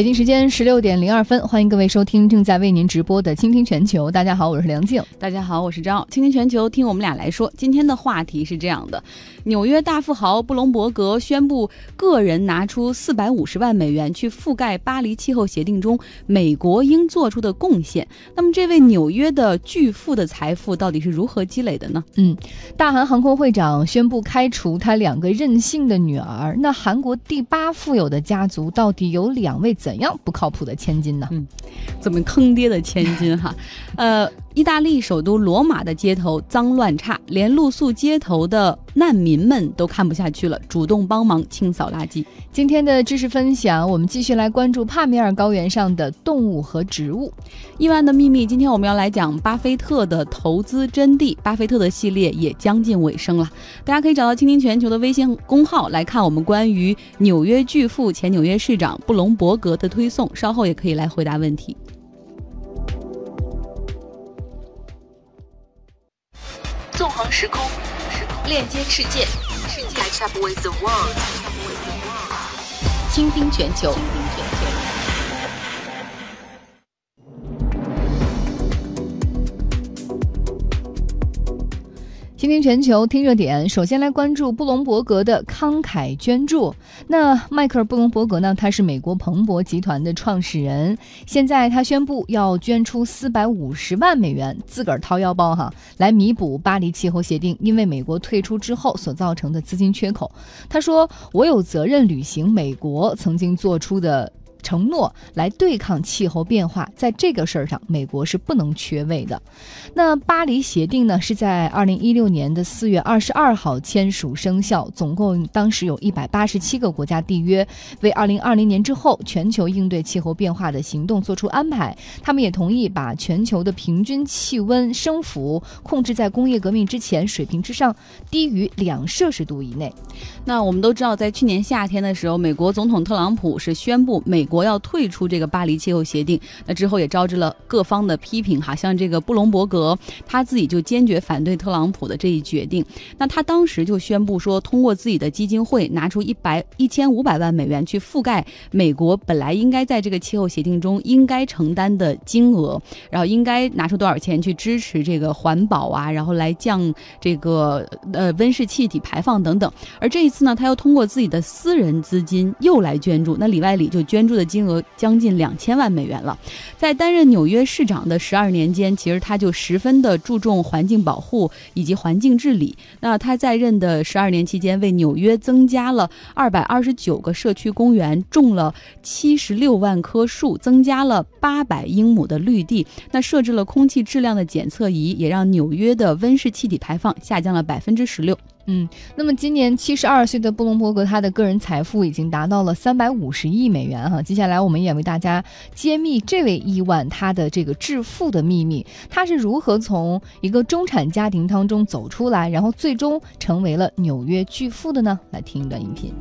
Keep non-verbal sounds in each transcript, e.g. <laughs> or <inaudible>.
北京时间十六点零二分，欢迎各位收听正在为您直播的《倾听全球》。大家好，我是梁静。大家好，我是张傲。倾听全球，听我们俩来说。今天的话题是这样的：纽约大富豪布隆伯格宣布，个人拿出四百五十万美元去覆盖巴黎气候协定中美国应做出的贡献。那么，这位纽约的巨富的财富到底是如何积累的呢？嗯，大韩航空会长宣布开除他两个任性的女儿。那韩国第八富有的家族到底有两位？怎怎样不靠谱的千金呢？嗯，怎么坑爹的千金哈？<laughs> 呃，意大利首都罗马的街头脏乱差，连露宿街头的难民们都看不下去了，主动帮忙清扫垃圾。今天的知识分享，我们继续来关注帕米尔高原上的动物和植物。亿万的秘密，今天我们要来讲巴菲特的投资真谛。巴菲特的系列也将近尾声了，大家可以找到“倾听全球”的微信公号来看我们关于纽约巨富、前纽约市长布隆伯格的推送，稍后也可以来回答问题。纵横时空，链接世界，世界 catch up with the world，倾听全球。倾听全球，听热点。首先来关注布隆伯格的慷慨捐助。那迈克尔·布隆伯格呢？他是美国彭博集团的创始人。现在他宣布要捐出四百五十万美元，自个儿掏腰包哈，来弥补巴黎气候协定因为美国退出之后所造成的资金缺口。他说：“我有责任履行美国曾经做出的。”承诺来对抗气候变化，在这个事儿上，美国是不能缺位的。那巴黎协定呢，是在二零一六年的四月二十二号签署生效，总共当时有一百八十七个国家缔约，为二零二零年之后全球应对气候变化的行动做出安排。他们也同意把全球的平均气温升幅控制在工业革命之前水平之上，低于两摄氏度以内。那我们都知道，在去年夏天的时候，美国总统特朗普是宣布美。国要退出这个巴黎气候协定，那之后也招致了各方的批评哈。像这个布隆伯格，他自己就坚决反对特朗普的这一决定。那他当时就宣布说，通过自己的基金会拿出一百一千五百万美元去覆盖美国本来应该在这个气候协定中应该承担的金额，然后应该拿出多少钱去支持这个环保啊，然后来降这个呃温室气体排放等等。而这一次呢，他又通过自己的私人资金又来捐助，那里外里就捐助。的金额将近两千万美元了，在担任纽约市长的十二年间，其实他就十分的注重环境保护以及环境治理。那他在任的十二年期间，为纽约增加了二百二十九个社区公园，种了七十六万棵树，增加了八百英亩的绿地。那设置了空气质量的检测仪，也让纽约的温室气体排放下降了百分之十六。嗯，那么今年七十二岁的布隆伯格，他的个人财富已经达到了三百五十亿美元哈。接下来我们也为大家揭秘这位亿万他的这个致富的秘密，他是如何从一个中产家庭当中走出来，然后最终成为了纽约巨富的呢？来听一段音频。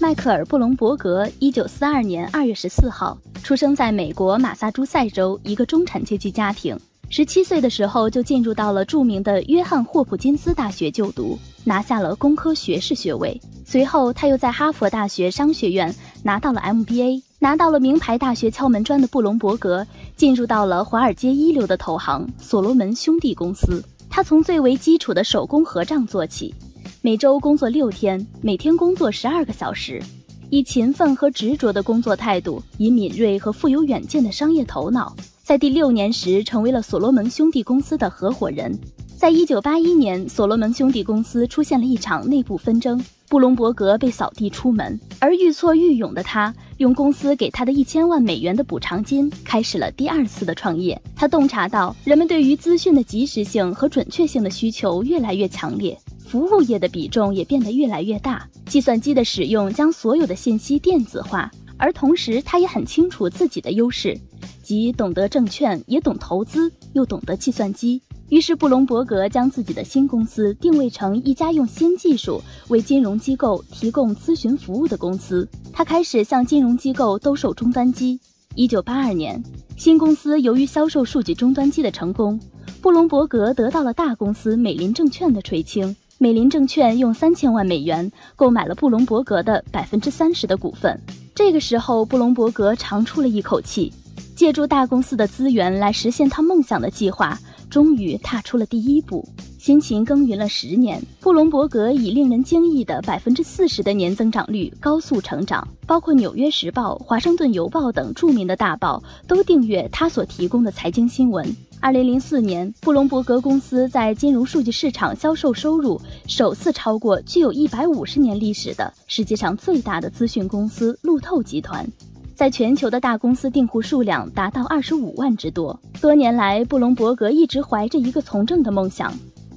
迈克尔·布隆伯格，一九四二年二月十四号出生在美国马萨诸塞州一个中产阶级家庭。十七岁的时候就进入到了著名的约翰霍普金斯大学就读，拿下了工科学士学位。随后他又在哈佛大学商学院拿到了 MBA，拿到了名牌大学敲门砖的布隆伯格进入到了华尔街一流的投行所罗门兄弟公司。他从最为基础的手工合账做起，每周工作六天，每天工作十二个小时，以勤奋和执着的工作态度，以敏锐和富有远见的商业头脑。在第六年时，成为了所罗门兄弟公司的合伙人。在一九八一年，所罗门兄弟公司出现了一场内部纷争，布隆伯格被扫地出门。而愈挫愈勇的他，用公司给他的一千万美元的补偿金，开始了第二次的创业。他洞察到，人们对于资讯的及时性和准确性的需求越来越强烈，服务业的比重也变得越来越大。计算机的使用将所有的信息电子化，而同时，他也很清楚自己的优势。即懂得证券，也懂投资，又懂得计算机。于是，布隆伯格将自己的新公司定位成一家用新技术为金融机构提供咨询服务的公司。他开始向金融机构兜售终端机。一九八二年，新公司由于销售数据终端机的成功，布隆伯格得到了大公司美林证券的垂青。美林证券用三千万美元购买了布隆伯格的百分之三十的股份。这个时候，布隆伯格长出了一口气，借助大公司的资源来实现他梦想的计划，终于踏出了第一步。辛勤耕耘了十年，布隆伯格以令人惊异的百分之四十的年增长率高速成长，包括《纽约时报》《华盛顿邮报》等著名的大报都订阅他所提供的财经新闻。二零零四年，布隆伯格公司在金融数据市场销售收入首次超过具有一百五十年历史的世界上最大的资讯公司路透集团。在全球的大公司订户数量达到二十五万之多。多年来，布隆伯格一直怀着一个从政的梦想。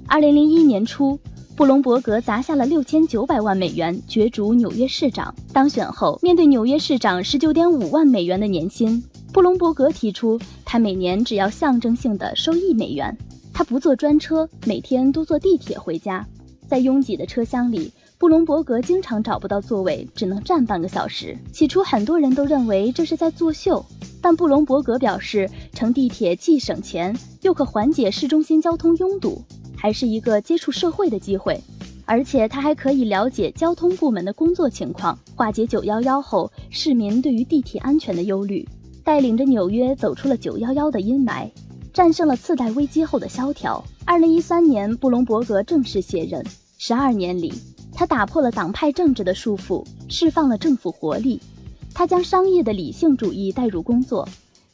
二零零一年初，布隆伯格砸下了六千九百万美元角逐纽约市长。当选后，面对纽约市长十九点五万美元的年薪，布隆伯格提出，他每年只要象征性的收一美元。他不坐专车，每天都坐地铁回家。在拥挤的车厢里，布隆伯格经常找不到座位，只能站半个小时。起初，很多人都认为这是在作秀，但布隆伯格表示，乘地铁既省钱，又可缓解市中心交通拥堵。还是一个接触社会的机会，而且他还可以了解交通部门的工作情况，化解九幺幺后市民对于地铁安全的忧虑，带领着纽约走出了九幺幺的阴霾，战胜了次贷危机后的萧条。二零一三年，布隆伯格正式卸任。十二年里，他打破了党派政治的束缚，释放了政府活力。他将商业的理性主义带入工作，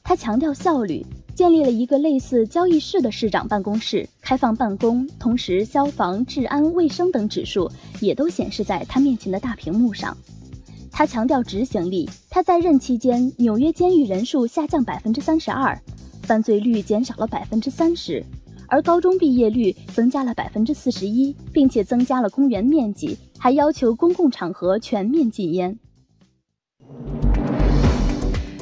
他强调效率。建立了一个类似交易室的市长办公室，开放办公，同时消防、治安、卫生等指数也都显示在他面前的大屏幕上。他强调执行力，他在任期间，纽约监狱人数下降百分之三十二，犯罪率减少了百分之三十，而高中毕业率增加了百分之四十一，并且增加了公园面积，还要求公共场合全面禁烟。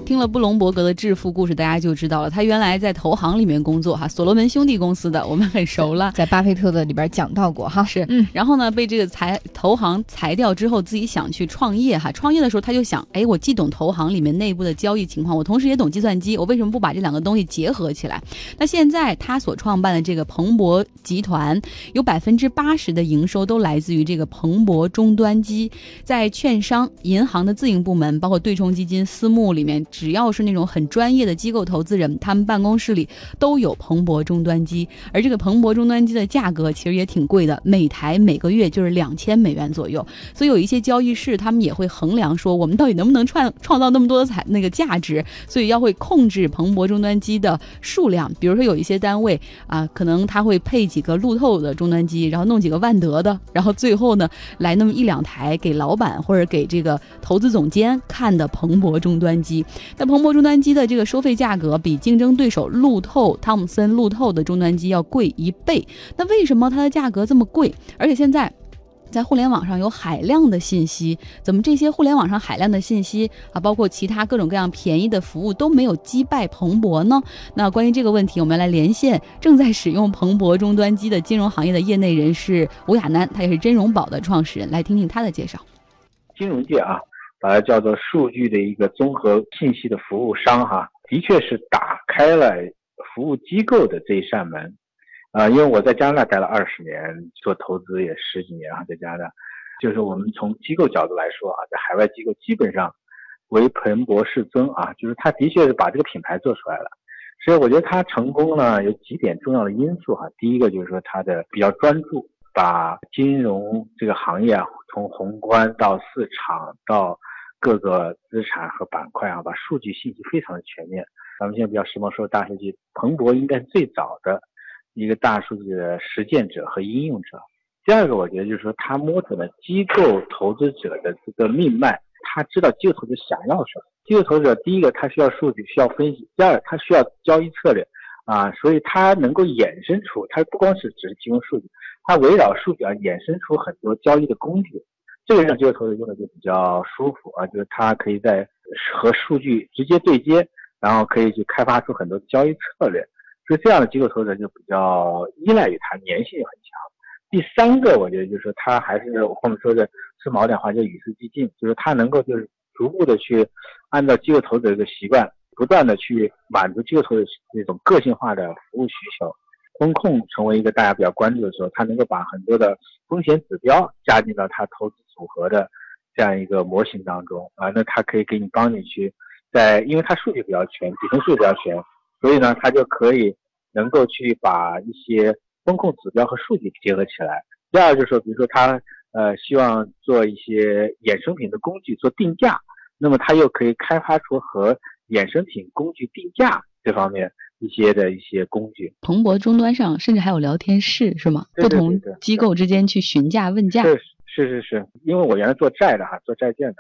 听了布隆伯格的致富故事，大家就知道了。他原来在投行里面工作，哈，所罗门兄弟公司的，我们很熟了，在巴菲特的里边讲到过，哈，是，嗯。然后呢，被这个裁投行裁掉之后，自己想去创业，哈。创业的时候，他就想，哎，我既懂投行里面内部的交易情况，我同时也懂计算机，我为什么不把这两个东西结合起来？那现在他所创办的这个彭博集团，有百分之八十的营收都来自于这个彭博终端机，在券商、银行的自营部门，包括对冲基金、私募里面。只要是那种很专业的机构投资人，他们办公室里都有彭博终端机，而这个彭博终端机的价格其实也挺贵的，每台每个月就是两千美元左右。所以有一些交易室，他们也会衡量说，我们到底能不能创创造那么多的彩那个价值，所以要会控制彭博终端机的数量。比如说有一些单位啊，可能他会配几个路透的终端机，然后弄几个万德的，然后最后呢来那么一两台给老板或者给这个投资总监看的彭博终端机。那彭博终端机的这个收费价格比竞争对手路透汤姆森路透的终端机要贵一倍。那为什么它的价格这么贵？而且现在在互联网上有海量的信息，怎么这些互联网上海量的信息啊，包括其他各种各样便宜的服务都没有击败彭博呢？那关于这个问题，我们来连线正在使用彭博终端机的金融行业的业内人士吴亚楠，他也是真融宝的创始人，来听听他的介绍。金融界啊。把它叫做数据的一个综合信息的服务商，哈，的确是打开了服务机构的这一扇门，啊，因为我在加拿大待了二十年，做投资也十几年啊，在加拿大，就是我们从机构角度来说啊，在海外机构基本上为彭博世尊啊，就是他的确是把这个品牌做出来了，所以我觉得他成功呢有几点重要的因素哈，第一个就是说他的比较专注，把金融这个行业啊，从宏观到市场到各个资产和板块啊，把数据信息非常的全面。咱们现在比较时髦说大数据，彭博应该是最早的一个大数据的实践者和应用者。第二个，我觉得就是说，他摸准了机构投资者的这个命脉，他知道机构投资者想要什么。机构投资者第一个他需要数据，需要分析；第二，他需要交易策略啊，所以他能够衍生出，他不光是只是提供数据，它围绕数据啊衍生出很多交易的工具。这个让机构投资者用的就比较舒服啊，就是它可以在和数据直接对接，然后可以去开发出很多交易策略，所以这样的机构投资者就比较依赖于它，粘性很强。第三个，我觉得就是说他还是我们说的是锚点化，就与时俱进，就是它能够就是逐步的去按照机构投资者的习惯，不断的去满足机构投资者这种个性化的服务需求。风控成为一个大家比较关注的时候，它能够把很多的风险指标加进到它投资组合的这样一个模型当中啊，那它可以给你帮你去在，因为它数据比较全，底层数据比较全，所以呢，它就可以能够去把一些风控指标和数据结合起来。第二就是说，比如说它呃希望做一些衍生品的工具做定价，那么它又可以开发出和衍生品工具定价这方面一些的一些工具。彭博终端上甚至还有聊天室是吗？对对对不同机构之间去询价问价。是是是是，因为我原来做债的哈，做债券的，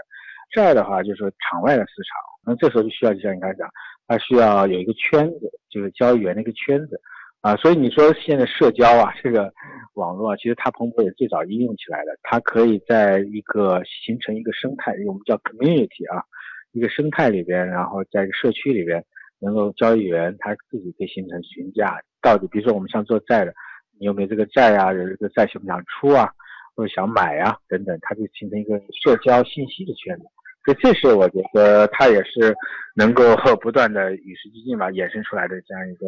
债的话就是场外的市场，那这时候就需要就像你刚才讲，它需要有一个圈子，就是交易员的一个圈子啊，所以你说现在社交啊，这个网络啊，其实它彭博也最早应用起来的，它可以在一个形成一个生态，我们叫 community 啊，一个生态里边，然后在一个社区里边，能够交易员他自己可以形成询价，到底比如说我们像做债的，你有没有这个债啊，有这个债想不想出啊？或者想买啊、等等，它就形成一个社交信息的圈子。所以这是我觉得它也是能够 <laughs> 不断的与时俱进吧，衍生出来的这样一个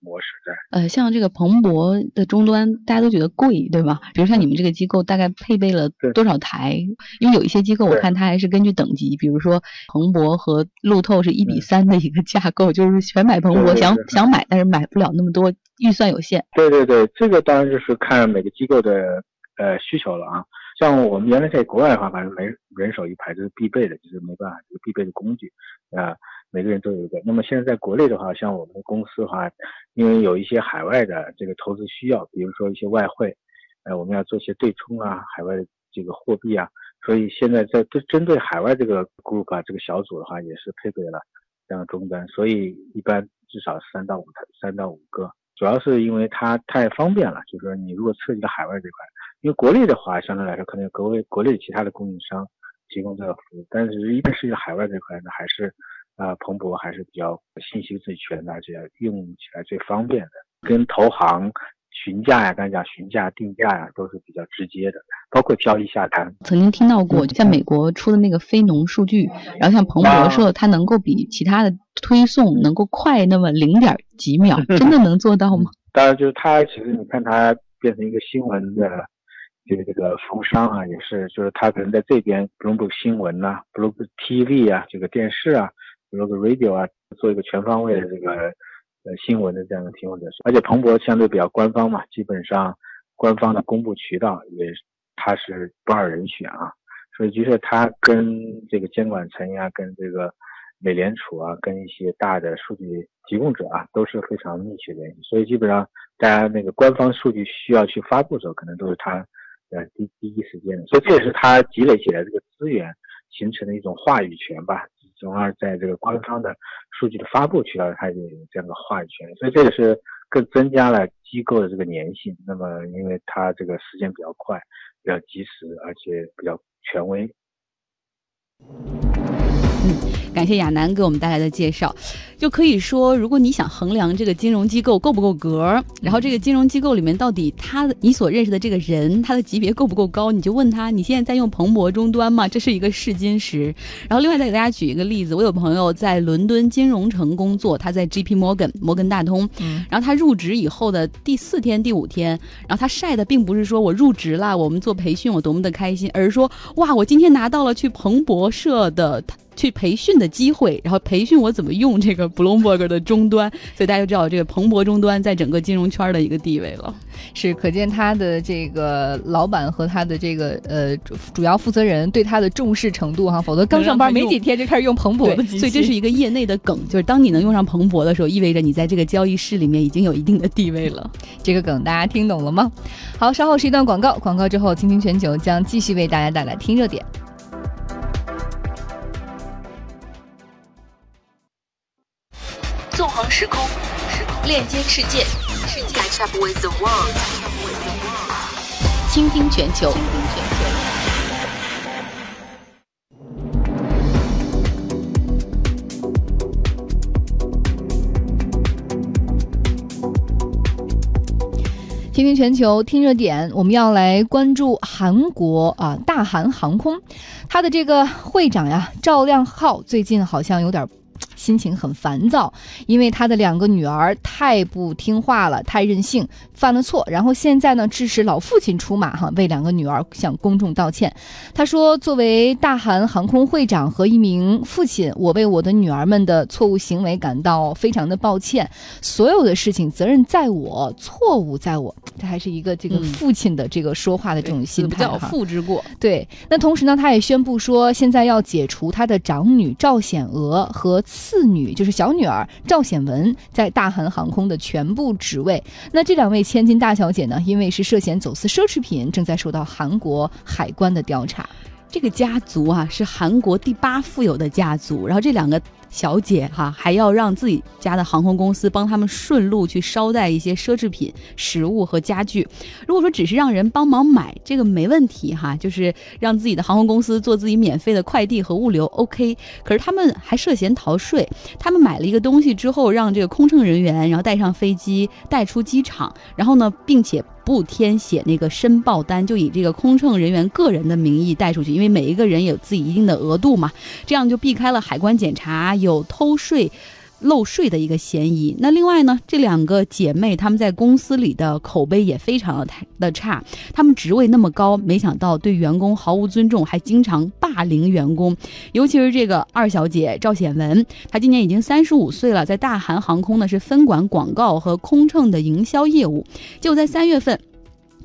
模式在。呃，像这个彭博的终端，大家都觉得贵，对吧？比如像你们这个机构，大概配备了多少台？因为有一些机构，我看它还是根据等级，比如说彭博和路透是一比嗯三的一个架构，就是全买彭博，想想买，但是买不了那么多，预算有限。对对对，这个当然就是看每个机构的呃需求了啊。像我们原来在国外的话，反正没人手一排，这是必备的，就是没办法，这个必备的工具啊、每个人都有一个。那么现在在国内的话，像我们的公司的话，因为有一些海外的这个投资需要，比如说一些外汇，呃，我们要做一些对冲啊，海外的这个货币啊，所以现在在针针对海外这个 group 啊，这个小组的话，也是配备了这样的终端，所以一般至少三到五台，三到五个。主要是因为它太方便了，就是说你如果涉及到海外这块，因为国内的话相对来说可能有国内国内其他的供应商提供这个服务，但是一旦涉及到海外这块呢，还是啊、呃彭博还是比较信息最全的，而且用起来最方便的，跟投行询价呀，刚才讲询价、定价呀，都是比较直接的，包括交易下单。曾经听到过，像美国出的那个非农数据，然后像彭博啊社，它能够比其他的推送能够快那么零点几秒，真的能做到吗？<laughs> 当然，就是它其实你看它变成一个新闻的这个这个服务商啊，也是，就是他可能在这边 Bloomberg 新闻呐、b l o o m b e r TV 啊，这个电视啊，Bloomberg Radio 啊，做一个全方位的这个呃新闻的这样的提供者。而且彭博相对比较官方嘛，基本上官方的公布渠道也他是不二人选啊，所以就是他跟这个监管层呀，跟这个美联储啊，跟一些大的数据提供者啊，都是非常密切联系。所以基本上大家那个官方数据需要去发布的时候，可能都是他呃第第一时间的。所以这也是他积累起来这个资源形成的一种话语权吧，从而在这个官方的数据的发布渠道，他也有这样的话语权。所以这也是更增加了机构的这个粘性。那么因为他这个时间比较快，比较及时，而且比较权威。<laughs> 感谢亚楠给我们带来的介绍，就可以说，如果你想衡量这个金融机构够不够格，然后这个金融机构里面到底他的你所认识的这个人他的级别够不够高，你就问他，你现在在用彭博终端吗？这是一个试金石。然后另外再给大家举一个例子，我有朋友在伦敦金融城工作，他在 G P Morgan 摩根大通，嗯然后他入职以后的第四天、第五天，然后他晒的并不是说我入职了，我们做培训我多么的开心，而是说哇，我今天拿到了去彭博社的去培训的机会，然后培训我怎么用这个 Bloomberg 的终端，所以大家就知道这个彭博终端在整个金融圈的一个地位了。是可见他的这个老板和他的这个呃主主要负责人对他的重视程度哈，否则刚上班没几天就开始用彭博所以这是一个业内的梗，就是当你能用上彭博的时候，意味着你在这个交易室里面已经有一定的地位了。这个梗大家听懂了吗？好，稍后是一段广告，广告之后，倾听全球将继续为大家带来听热点。纵横时空，链接世界，世界 catch up with the world。倾听全球，倾听全球。倾听全球，听热点，我们要来关注韩国啊，大韩航空，它的这个会长呀赵亮浩最近好像有点心情很烦躁，因为他的两个女儿太不听话了，太任性，犯了错，然后现在呢，致使老父亲出马哈，为两个女儿向公众道歉。他说：“作为大韩航空会长和一名父亲，我为我的女儿们的错误行为感到非常的抱歉。所有的事情责任在我，错误在我。”这还是一个这个父亲的这个说话的这种心态哈。父之过。对。那同时呢，他也宣布说，现在要解除他的长女赵显娥和次女，就是小女儿赵显文在大韩航空的全部职位。那这两位千金大小姐呢，因为是涉嫌走私奢侈品，正在受到韩国海关的调查。这个家族啊，是韩国第八富有的家族。然后这两个。小姐哈，还要让自己家的航空公司帮他们顺路去捎带一些奢侈品、食物和家具。如果说只是让人帮忙买，这个没问题哈，就是让自己的航空公司做自己免费的快递和物流，OK。可是他们还涉嫌逃税，他们买了一个东西之后，让这个空乘人员然后带上飞机带出机场，然后呢，并且不填写那个申报单，就以这个空乘人员个人的名义带出去，因为每一个人有自己一定的额度嘛，这样就避开了海关检查。有偷税、漏税的一个嫌疑。那另外呢，这两个姐妹她们在公司里的口碑也非常的太的差。她们职位那么高，没想到对员工毫无尊重，还经常霸凌员工。尤其是这个二小姐赵显文，她今年已经三十五岁了，在大韩航空呢是分管广告和空乘的营销业务。就在三月份。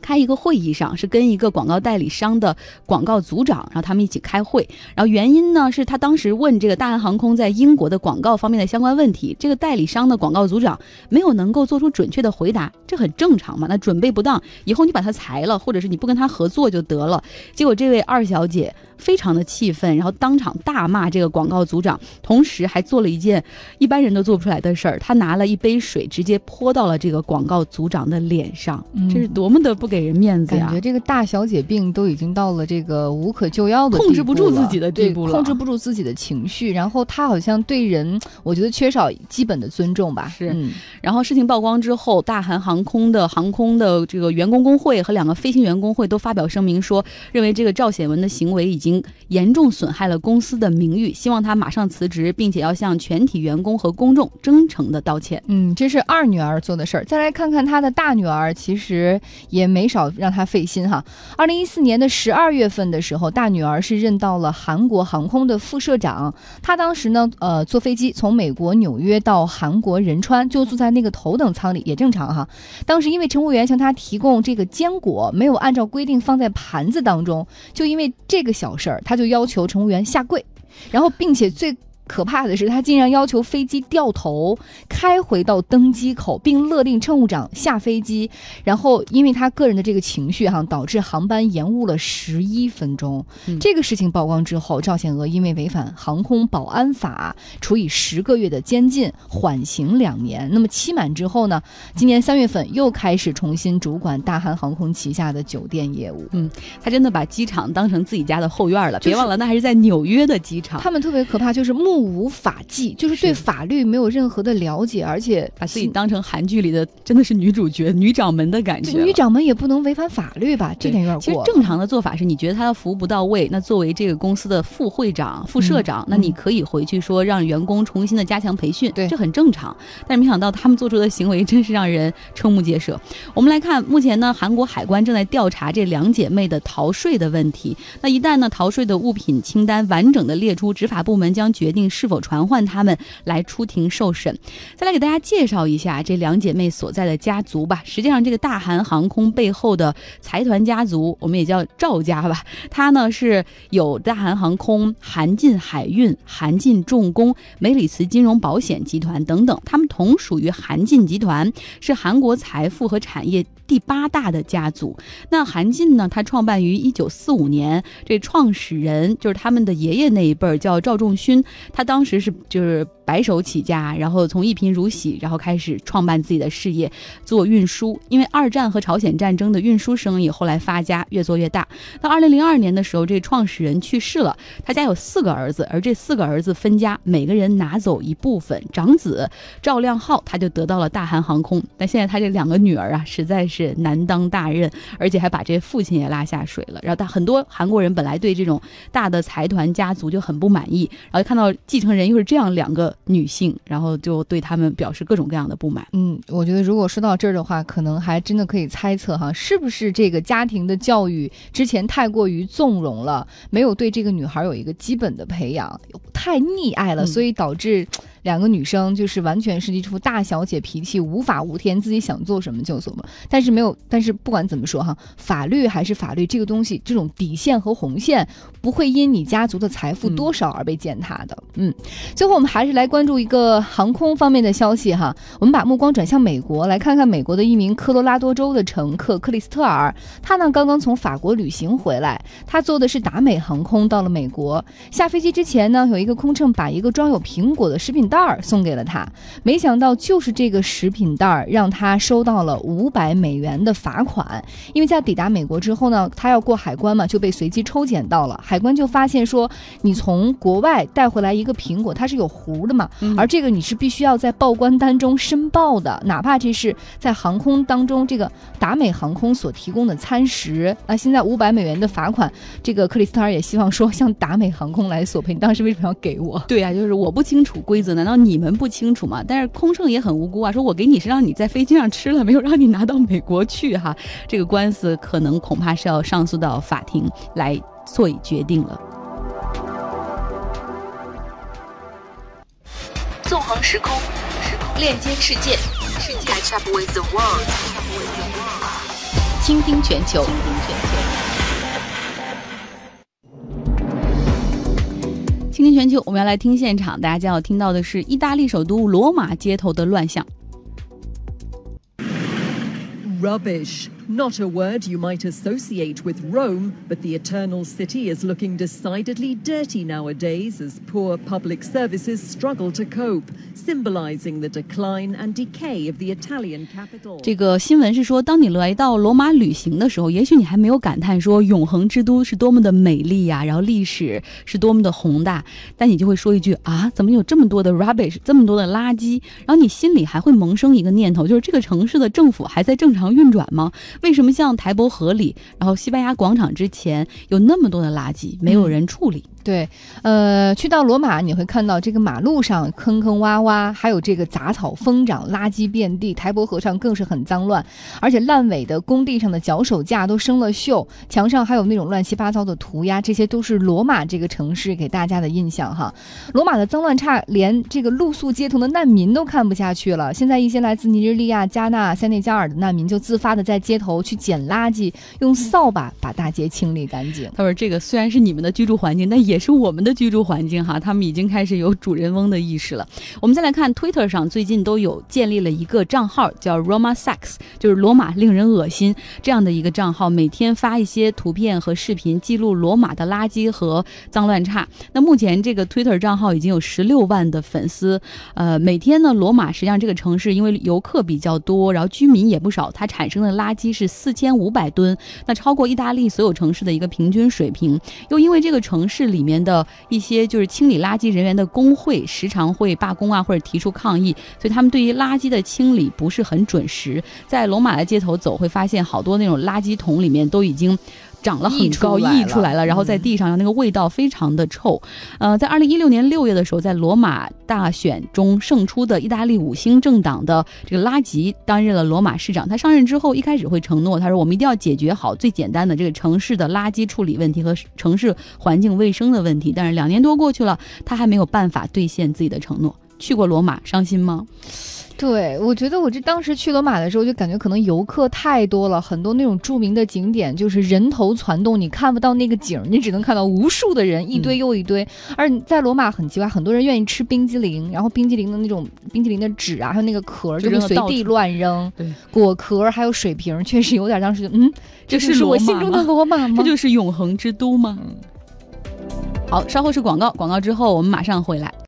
开一个会议上，是跟一个广告代理商的广告组长，然后他们一起开会。然后原因呢，是他当时问这个大韩航空在英国的广告方面的相关问题，这个代理商的广告组长没有能够做出准确的回答，这很正常嘛？那准备不当，以后你把他裁了，或者是你不跟他合作就得了。结果这位二小姐。非常的气愤，然后当场大骂这个广告组长，同时还做了一件一般人都做不出来的事儿，他拿了一杯水直接泼到了这个广告组长的脸上，这是多么的不给人面子呀！感觉这个大小姐病都已经到了这个无可救药的控制不住自己的地步了，控制不住自己的情绪，然后她好像对人，我觉得缺少基本的尊重吧。是，然后事情曝光之后，大韩航空的航空的这个员工工会和两个飞行员工会都发表声明说，认为这个赵显文的行为已经。已经严重损害了公司的名誉，希望他马上辞职，并且要向全体员工和公众真诚的道歉。嗯，这是二女儿做的事儿。再来看看她的大女儿，其实也没少让他费心哈。二零一四年的十二月份的时候，大女儿是任到了韩国航空的副社长。她当时呢，呃，坐飞机从美国纽约到韩国仁川，就坐在那个头等舱里，也正常哈。当时因为乘务员向她提供这个坚果，没有按照规定放在盘子当中，就因为这个小。事儿，她就要求乘务员下跪，然后并且最。可怕的是，他竟然要求飞机掉头开回到登机口，并勒令乘务长下飞机。然后，因为他个人的这个情绪哈，导致航班延误了十一分钟。这个事情曝光之后，赵显娥因为违反航空保安法，处以十个月的监禁，缓刑两年。那么期满之后呢？今年三月份又开始重新主管大韩航空旗下的酒店业务。嗯，他真的把机场当成自己家的后院了。别忘了，那还是在纽约的机场。他们特别可怕，就是目。目无法纪，就是对法律没有任何的了解，而且把自己当成韩剧里的真的是女主角、女掌门的感觉。女掌门也不能违反法律吧？这点有点过。其实正常的做法是，你觉得他的服务不到位，那作为这个公司的副会长、副社长，那你可以回去说让员工重新的加强培训，对，这很正常。但是没想到他们做出的行为真是让人瞠目结舌。我们来看，目前呢，韩国海关正在调查这两姐妹的逃税的问题。那一旦呢，逃税的物品清单完整的列出，执法部门将决定是否传唤。他们来出庭受审，再来给大家介绍一下这两姐妹所在的家族吧。实际上，这个大韩航空背后的财团家族，我们也叫赵家吧。它呢是有大韩航空、韩进海运、韩进重工、美里茨金融保险集团等等，他们同属于韩进集团，是韩国财富和产业第八大的家族。那韩进呢，他创办于一九四五年，这创始人就是他们的爷爷那一辈儿，叫赵仲勋，他当时是。就是白手起家，然后从一贫如洗，然后开始创办自己的事业，做运输。因为二战和朝鲜战争的运输生意后来发家，越做越大。到二零零二年的时候，这创始人去世了，他家有四个儿子，而这四个儿子分家，每个人拿走一部分。长子赵亮浩他就得到了大韩航空，但现在他这两个女儿啊，实在是难当大任，而且还把这父亲也拉下水了。然后他很多韩国人本来对这种大的财团家族就很不满意，然后看到继承人又是这样两个女性，然后就对他们表示各种各样的不满。嗯，我觉得如果说到这儿的话，可能还真的可以猜测哈，是不是这个家庭的教育之前太过于纵容了，没有对这个女孩有一个基本的培养，太溺爱了，嗯所以导致。两个女生就是完全是一副大小姐脾气，无法无天，自己想做什么就做什么。但是没有，但是不管怎么说哈，法律还是法律，这个东西，这种底线和红线不会因你家族的财富嗯多少而被践踏的。嗯，最后我们还是来关注一个航空方面的消息哈。我们把目光转向美国，来看看美国的一名科罗拉多州的乘客克里斯特尔，他呢刚刚从法国旅行回来，他坐的是达美航空到了美国。下飞机之前呢，有一个空乘把一个装有苹果的食品袋儿送给了他，没想到就是这个食品袋儿让他收到了五百美元的罚款。因为在抵达美国之后呢，他要过海关嘛，就被随机抽检到了。海关就发现说，你从国外带回来一个苹果，它是有核的嘛，嗯而这个你是必须要在报关单中申报的，哪怕这是在航空当中这个达美航空所提供的餐食。那现在五百美元的罚款，这个克里斯特尔也希望说向达美航空来索赔。你当时为什么要给我？对呀、就是我不清楚规则，难道你们不清楚吗？但是空乘也很无辜啊，说我给你是让你在飞机上吃了，没有让你拿到美国去哈。这个官司可能恐怕是要上诉到法庭来做以决定了。纵横时空，链接世界，catch up with the world，倾听全球。倾听全球，全球我们要来听现场，大家将要听到的是意大利首都罗马街头的乱象。Rubbish. Not a word you might associate with Rome, but the Eternal City is looking decidedly dirty nowadays as poor public services struggle to cope, symbolizing the decline and decay of the Italian capital. 这个新闻是说，当你来到罗马旅行的时候，也许你还没有感叹说永恒之都是多么的美丽呀、然后历史是多么的宏大，但你就会说一句啊，怎么有这么多的 rubbish，这么多的垃圾？然后你心里还会萌生一个念头，就是这个城市的政府还在正常运转吗？为什么像台伯河里，然后西班牙广场之前有那么多的垃圾，没有人处理？对，呃，去到罗马你会看到这个马路上坑坑洼洼，还有这个杂草疯长，垃圾遍地。台伯河上更是很脏乱，而且烂尾的工地上的脚手架都生了锈，墙上还有那种乱七八糟的涂鸦，这些都是罗马这个城市给大家的印象哈。罗马的脏乱差，连这个露宿街头的难民都看不下去了。现在一些来自尼日利亚、加纳、塞内加尔的难民就自发的在街头去捡垃圾，用扫把把大街清理干净。他说：“这个虽然是你们的居住环境，但也是我们的居住环境哈。他们已经开始有主人翁的意识了。我们再来看 Twitter 上最近都有建立了一个账号，叫 Roma Sex，就是罗马令人恶心这样的一个账号，每天发一些图片和视频，记录罗马的垃圾和脏乱差。那目前这个 Twitter 账号已经有十六万的粉丝。呃，每天呢，罗马实际上这个城市因为游客比较多，然后居民也不少，它产生的垃圾是四千五百吨，那超过意大利所有城市的一个平均水平。又因为这个城市里里面的一些就是清理垃圾人员的工会时常会罢工啊，或者提出抗议，所以他们对于垃圾的清理不是很准时。在罗马的街头走，会发现好多那种垃圾桶里面都已经。长了很高，溢出来了然后在地上，那个味道非常的臭。呃，在二零一六年六月的时候，在罗马大选中胜出的意大利五星政党的这个拉吉担任了罗马市长。他上任之后，一开始会承诺，他说我们一定要解决好最简单的这个城市的垃圾处理问题和城市环境卫生的问题。但是两年多过去了，他还没有办法兑现自己的承诺。去过罗马，伤心吗？对，我觉得我这当时去罗马的时候，就感觉可能游客太多了，很多那种著名的景点就是人头攒动，你看不到那个景儿，你只能看到无数的人，一堆又一堆。而你在罗马很奇怪，很多人愿意吃冰激凌，然后冰激凌的那种冰激凌的纸啊，还有那个壳儿，就会随地乱扔。对，果壳儿还有水瓶儿，确实有点当时就嗯，这是是我心中的罗马吗？这就是永恒之都吗？好，稍后是广告，广告之后我们马上回来。